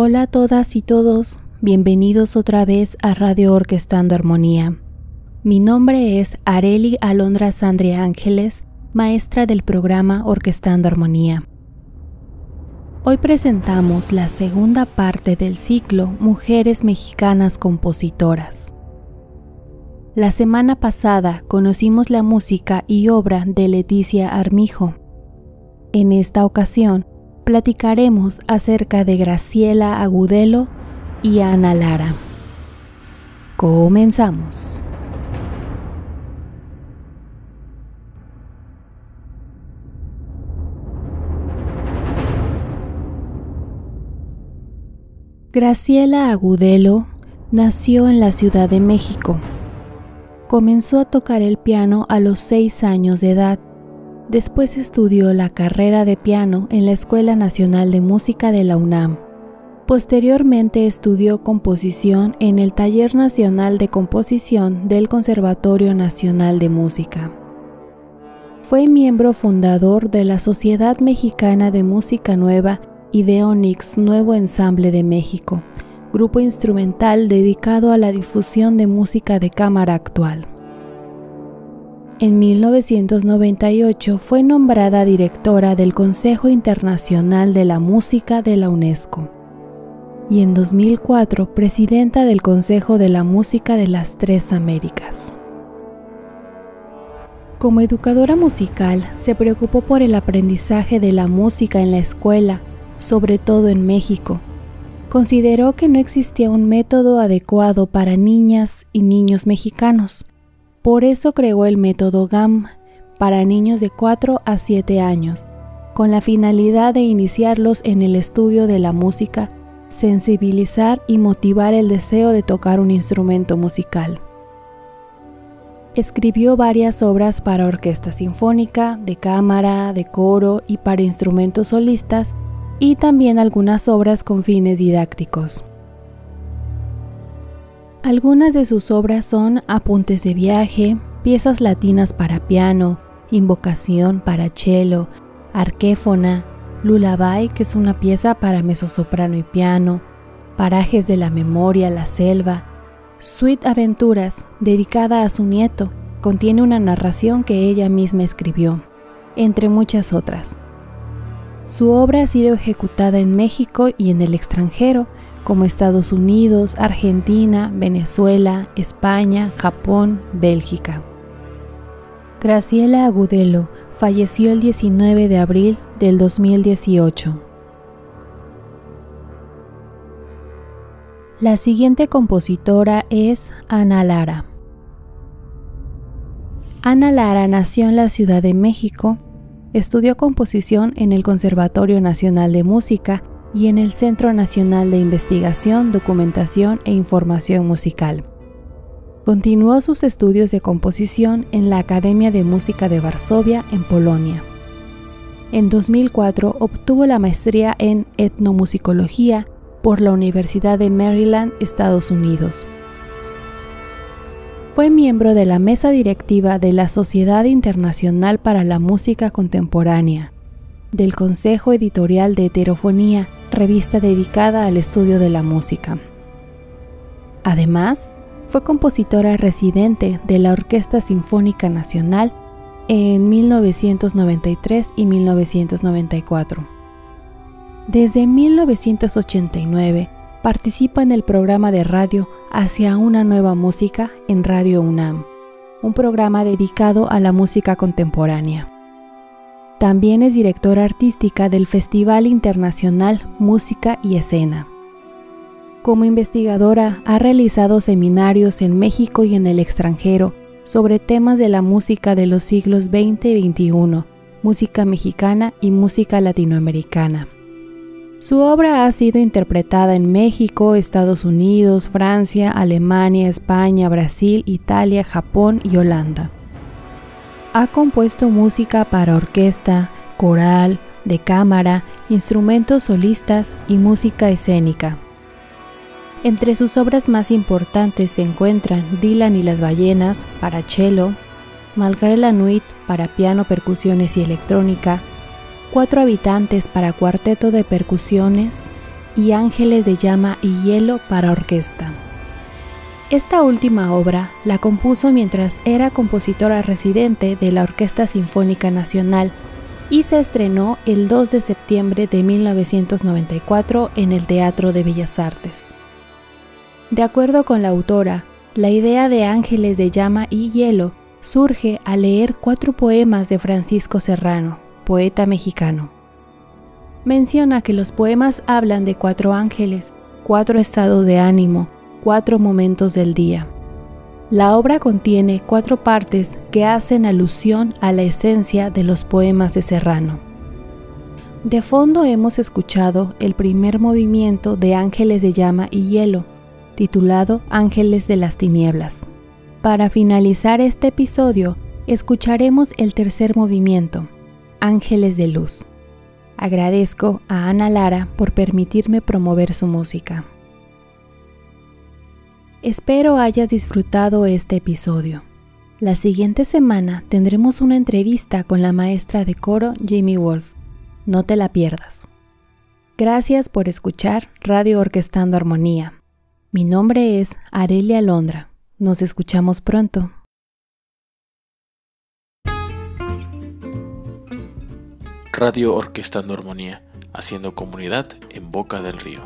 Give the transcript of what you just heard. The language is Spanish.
Hola a todas y todos, bienvenidos otra vez a Radio Orquestando Armonía. Mi nombre es Areli Alondra Sandre Ángeles, maestra del programa Orquestando Armonía. Hoy presentamos la segunda parte del ciclo Mujeres Mexicanas Compositoras. La semana pasada conocimos la música y obra de Leticia Armijo. En esta ocasión platicaremos acerca de Graciela Agudelo y Ana Lara. Comenzamos. Graciela Agudelo nació en la Ciudad de México Comenzó a tocar el piano a los seis años de edad. Después estudió la carrera de piano en la Escuela Nacional de Música de la UNAM. Posteriormente estudió composición en el Taller Nacional de Composición del Conservatorio Nacional de Música. Fue miembro fundador de la Sociedad Mexicana de Música Nueva y de Onyx Nuevo Ensamble de México, grupo instrumental dedicado a la difusión de música de cámara actual. En 1998 fue nombrada directora del Consejo Internacional de la Música de la UNESCO y en 2004 presidenta del Consejo de la Música de las Tres Américas. Como educadora musical, se preocupó por el aprendizaje de la música en la escuela, sobre todo en México, consideró que no existía un método adecuado para niñas y niños mexicanos. Por eso creó el método GAM para niños de 4 a 7 años, con la finalidad de iniciarlos en el estudio de la música, sensibilizar y motivar el deseo de tocar un instrumento musical. Escribió varias obras para orquesta sinfónica, de cámara, de coro y para instrumentos solistas, y también algunas obras con fines didácticos. Algunas de sus obras son Apuntes de viaje, piezas latinas para piano, Invocación para cello, Arquéfona, Lullaby, que es una pieza para mezzosoprano y piano, Parajes de la memoria, la selva, Suite Aventuras, dedicada a su nieto, contiene una narración que ella misma escribió, entre muchas otras. Su obra ha sido ejecutada en México y en el extranjero, como Estados Unidos, Argentina, Venezuela, España, Japón, Bélgica. Graciela Agudelo falleció el 19 de abril del 2018. La siguiente compositora es Ana Lara. Ana Lara nació en la Ciudad de México Estudió composición en el Conservatorio Nacional de Música y en el Centro Nacional de Investigación, Documentación e Información Musical. Continuó sus estudios de composición en la Academia de Música de Varsovia, en Polonia. En 2004 obtuvo la maestría en etnomusicología por la Universidad de Maryland, Estados Unidos. Fue miembro de la mesa directiva de la Sociedad Internacional para la Música Contemporánea, del Consejo Editorial de Heterofonía, revista dedicada al estudio de la música. Además, fue compositora residente de la Orquesta Sinfónica Nacional en 1993 y 1994. Desde 1989 participa en el programa de radio Hacia una nueva música en Radio UNAM, un programa dedicado a la música contemporánea. También es directora artística del Festival Internacional Música y Escena. Como investigadora ha realizado seminarios en México y en el extranjero sobre temas de la música de los siglos XX y XXI, música mexicana y música latinoamericana. Su obra ha sido interpretada en México, Estados Unidos, Francia, Alemania, España, Brasil, Italia, Japón y Holanda. Ha compuesto música para orquesta, coral, de cámara, instrumentos solistas y música escénica. Entre sus obras más importantes se encuentran Dylan y las ballenas para cello, Malgré la Nuit para piano, percusiones y electrónica, cuatro habitantes para cuarteto de percusiones y Ángeles de Llama y Hielo para orquesta. Esta última obra la compuso mientras era compositora residente de la Orquesta Sinfónica Nacional y se estrenó el 2 de septiembre de 1994 en el Teatro de Bellas Artes. De acuerdo con la autora, la idea de Ángeles de Llama y Hielo surge al leer cuatro poemas de Francisco Serrano, poeta mexicano. Menciona que los poemas hablan de cuatro ángeles, cuatro estados de ánimo, cuatro momentos del día. La obra contiene cuatro partes que hacen alusión a la esencia de los poemas de Serrano. De fondo hemos escuchado el primer movimiento de Ángeles de Llama y Hielo, titulado Ángeles de las Tinieblas. Para finalizar este episodio, escucharemos el tercer movimiento, Ángeles de Luz. Agradezco a Ana Lara por permitirme promover su música. Espero hayas disfrutado este episodio. La siguiente semana tendremos una entrevista con la maestra de coro Jamie Wolf. No te la pierdas. Gracias por escuchar Radio Orquestando Armonía. Mi nombre es Arelia Londra. Nos escuchamos pronto. Radio Orquestando Armonía, haciendo comunidad en Boca del Río.